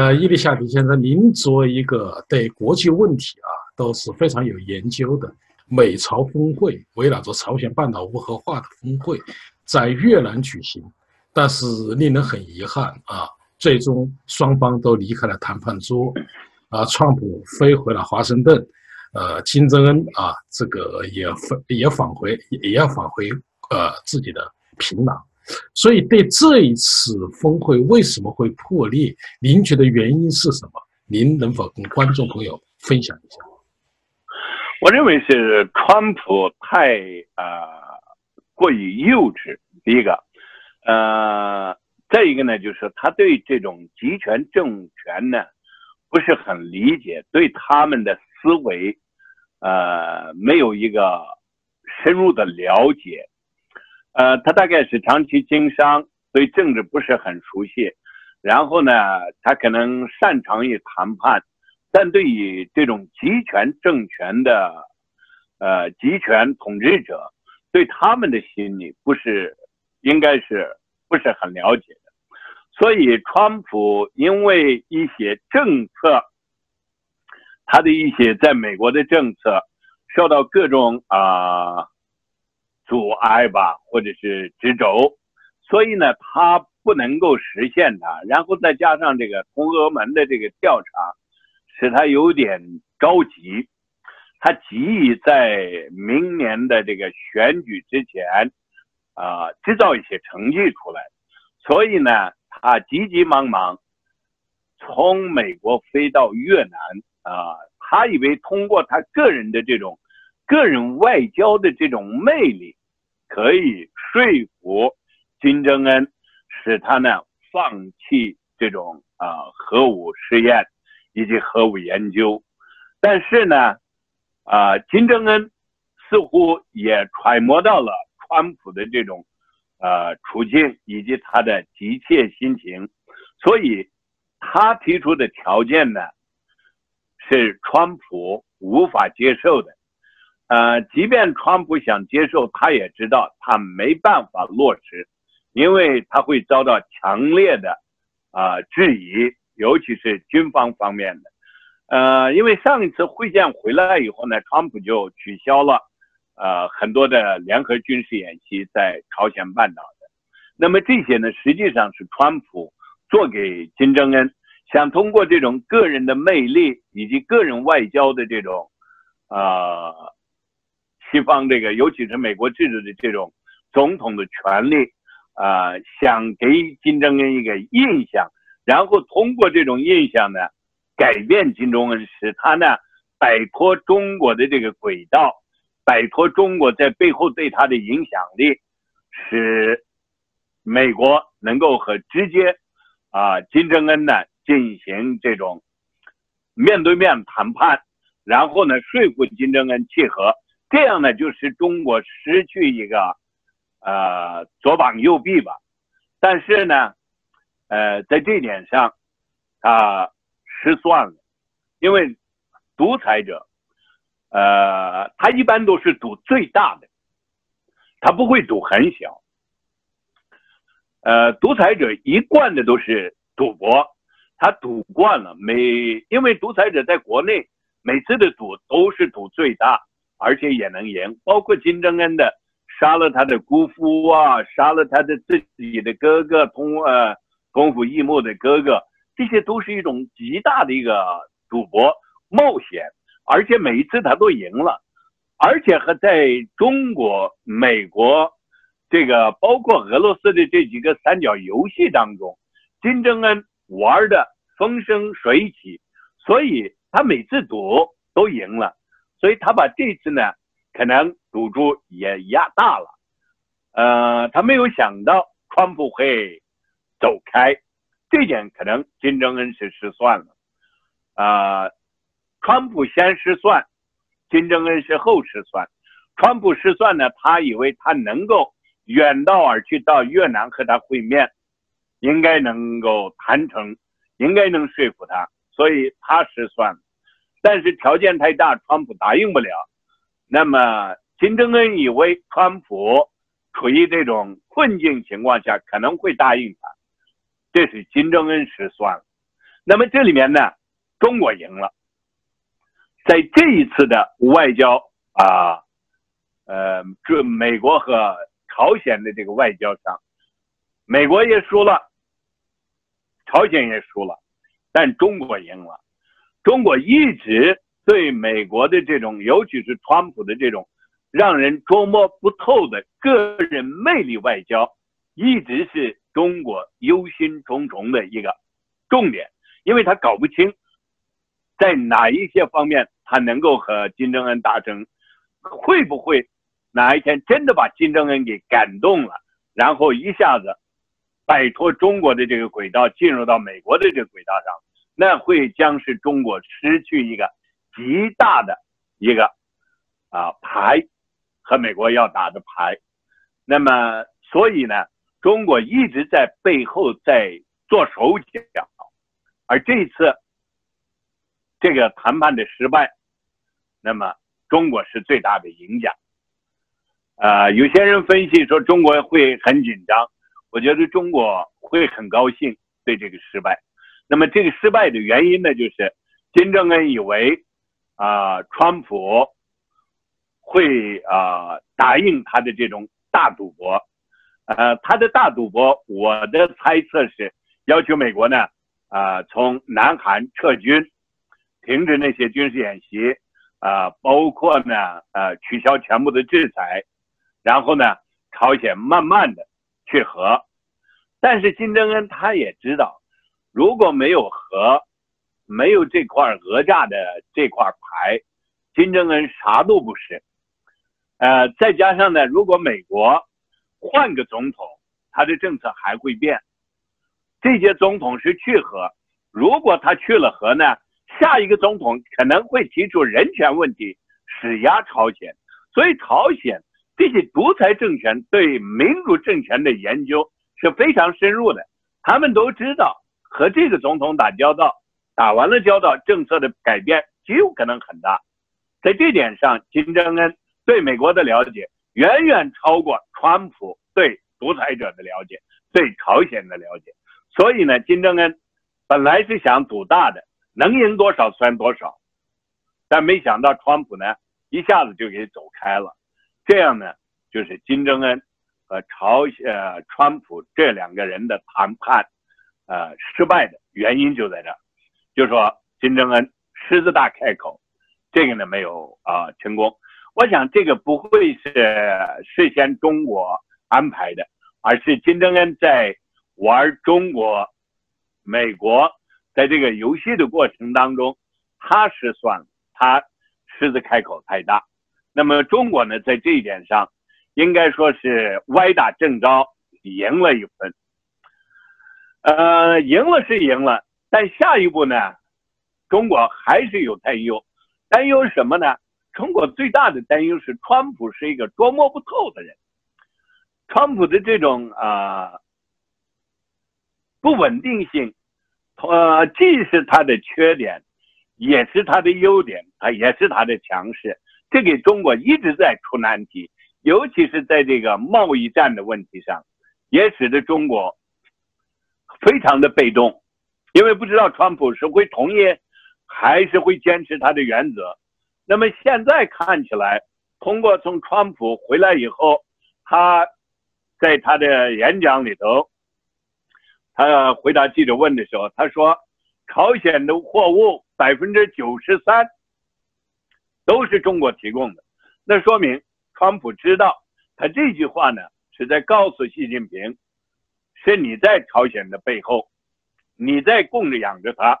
呃，伊丽莎迪先生，您作为一个对国际问题啊都是非常有研究的，美朝峰会围绕着朝鲜半岛无核化的峰会在越南举行，但是令人很遗憾啊，最终双方都离开了谈判桌，啊，川普飞回了华盛顿，呃，金正恩啊，这个也返也返回也要返回呃自己的平壤。所以，对这一次峰会为什么会破裂，您觉得原因是什么？您能否跟观众朋友分享一下？我认为是川普太啊过于幼稚。第一个，呃，再一个呢，就是他对这种集权政权呢不是很理解，对他们的思维呃没有一个深入的了解。呃，他大概是长期经商，对政治不是很熟悉。然后呢，他可能擅长于谈判，但对于这种集权政权的，呃，集权统治者，对他们的心理不是，应该是不是很了解的。所以，川普因为一些政策，他的一些在美国的政策，受到各种啊。阻碍吧，或者是直轴，所以呢，他不能够实现它。然后再加上这个通俄门的这个调查，使他有点着急。他急于在明年的这个选举之前，啊，制造一些成绩出来。所以呢，他急急忙忙从美国飞到越南，啊，他以为通过他个人的这种个人外交的这种魅力。可以说服金正恩，使他呢放弃这种啊核武试验以及核武研究，但是呢，啊金正恩似乎也揣摩到了川普的这种呃处境以及他的急切心情，所以他提出的条件呢是川普无法接受的。呃，即便川普想接受，他也知道他没办法落实，因为他会遭到强烈的啊质疑，尤其是军方方面的。呃，因为上一次会见回来以后呢，川普就取消了呃很多的联合军事演习在朝鲜半岛的。那么这些呢，实际上是川普做给金正恩，想通过这种个人的魅力以及个人外交的这种啊。西方这个，尤其是美国制度的这种总统的权利，啊，想给金正恩一个印象，然后通过这种印象呢，改变金正恩，使他呢摆脱中国的这个轨道，摆脱中国在背后对他的影响力，使美国能够和直接啊金正恩呢进行这种面对面谈判，然后呢说服金正恩契合。这样呢，就是中国失去一个，呃，左膀右臂吧。但是呢，呃，在这点上，他失算了，因为独裁者，呃，他一般都是赌最大的，他不会赌很小。呃，独裁者一贯的都是赌博，他赌惯了，每因为独裁者在国内每次的赌都是赌最大。而且也能赢，包括金正恩的杀了他的姑父啊，杀了他的自己的哥哥通呃同父异母的哥哥，这些都是一种极大的一个赌博冒险，而且每一次他都赢了，而且和在中国、美国这个包括俄罗斯的这几个三角游戏当中，金正恩玩的风生水起，所以他每次赌都赢了。所以他把这次呢，可能赌注也压大了，呃，他没有想到川普会走开，这点可能金正恩是失算了，啊，川普先失算，金正恩是后失算，川普失算呢，他以为他能够远道而去到越南和他会面，应该能够谈成，应该能说服他，所以他失算了。但是条件太大，川普答应不了。那么金正恩以为川普处于这种困境情况下可能会答应他，这是金正恩失算了。那么这里面呢，中国赢了，在这一次的外交啊，呃，这美国和朝鲜的这个外交上，美国也输了，朝鲜也输了，但中国赢了。中国一直对美国的这种，尤其是川普的这种让人捉摸不透的个人魅力外交，一直是中国忧心忡忡的一个重点，因为他搞不清在哪一些方面他能够和金正恩达成，会不会哪一天真的把金正恩给感动了，然后一下子摆脱中国的这个轨道，进入到美国的这个轨道上。那会将是中国失去一个极大的一个啊牌和美国要打的牌，那么所以呢，中国一直在背后在做手脚，而这次这个谈判的失败，那么中国是最大的赢家。啊，有些人分析说中国会很紧张，我觉得中国会很高兴对这个失败。那么这个失败的原因呢，就是金正恩以为啊，川普会啊答应他的这种大赌博，呃，他的大赌博，我的猜测是要求美国呢啊从南韩撤军，停止那些军事演习，啊，包括呢呃取消全部的制裁，然后呢朝鲜慢慢的去和，但是金正恩他也知道。如果没有和，没有这块讹诈的这块牌，金正恩啥都不是。呃，再加上呢，如果美国换个总统，他的政策还会变。这些总统是去和，如果他去了和呢，下一个总统可能会提出人权问题，施压朝鲜。所以，朝鲜这些独裁政权对民主政权的研究是非常深入的，他们都知道。和这个总统打交道，打完了交道，政策的改变极有可能很大。在这点上，金正恩对美国的了解远远超过川普对独裁者的了解，对朝鲜的了解。所以呢，金正恩本来是想赌大的，能赢多少算多少，但没想到川普呢一下子就给走开了。这样呢，就是金正恩和朝呃川普这两个人的谈判。呃，失败的原因就在这儿，就说金正恩狮子大开口，这个呢没有啊成功。我想这个不会是事先中国安排的，而是金正恩在玩中国、美国在这个游戏的过程当中，他失算了，他狮子开口太大。那么中国呢，在这一点上，应该说是歪打正着，赢了一分。呃，赢了是赢了，但下一步呢？中国还是有担忧，担忧什么呢？中国最大的担忧是，川普是一个捉摸不透的人。川普的这种啊不稳定性，呃，既是他的缺点，也是他的优点，啊，也是他的强势。这给中国一直在出难题，尤其是在这个贸易战的问题上，也使得中国。非常的被动，因为不知道川普是会同意，还是会坚持他的原则。那么现在看起来，通过从川普回来以后，他在他的演讲里头，他回答记者问的时候，他说，朝鲜的货物百分之九十三都是中国提供的，那说明川普知道，他这句话呢是在告诉习近平。是你在朝鲜的背后，你在供着养着他。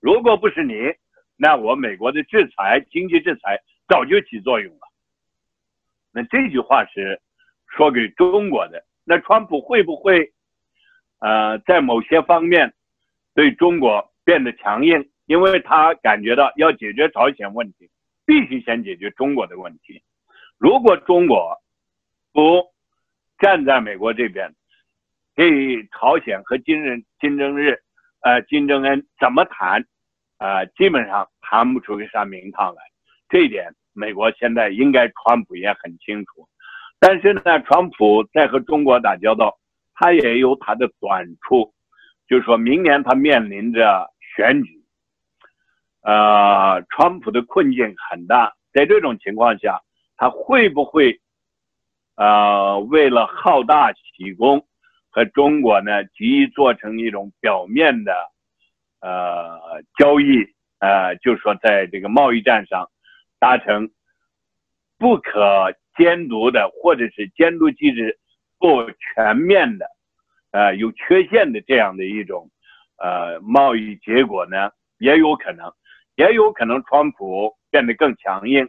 如果不是你，那我美国的制裁、经济制裁早就起作用了。那这句话是说给中国的。那川普会不会，呃，在某些方面对中国变得强硬？因为他感觉到要解决朝鲜问题，必须先解决中国的问题。如果中国不站在美国这边，给朝鲜和金正金正日，呃，金正恩怎么谈，呃，基本上谈不出个啥名堂来。这一点，美国现在应该川普也很清楚。但是呢，川普在和中国打交道，他也有他的短处，就是说明年他面临着选举，呃，川普的困境很大，在这种情况下，他会不会，呃，为了好大喜功和中国呢，急于做成一种表面的，呃，交易，呃，就是说在这个贸易战上达成不可监督的，或者是监督机制不全面的。呃，有缺陷的这样的一种，呃，贸易结果呢，也有可能，也有可能，川普变得更强硬，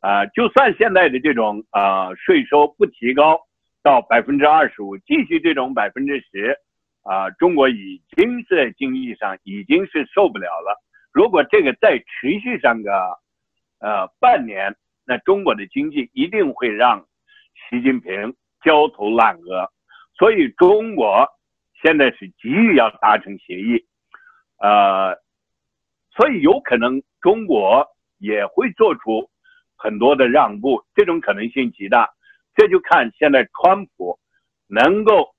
啊，就算现在的这种啊税收不提高到百分之二十五，继续这种百分之十，啊，中国已经在经济上已经是受不了了。如果这个再持续上个呃半年，那中国的经济一定会让习近平焦头烂额。所以中国现在是急于要达成协议，呃，所以有可能中国也会做出很多的让步，这种可能性极大。这就看现在川普能够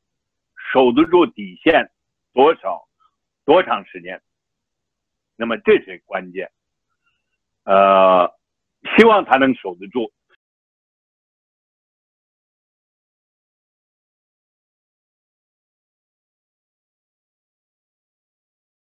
守得住底线多少多长时间，那么这是关键。呃，希望他能守得住。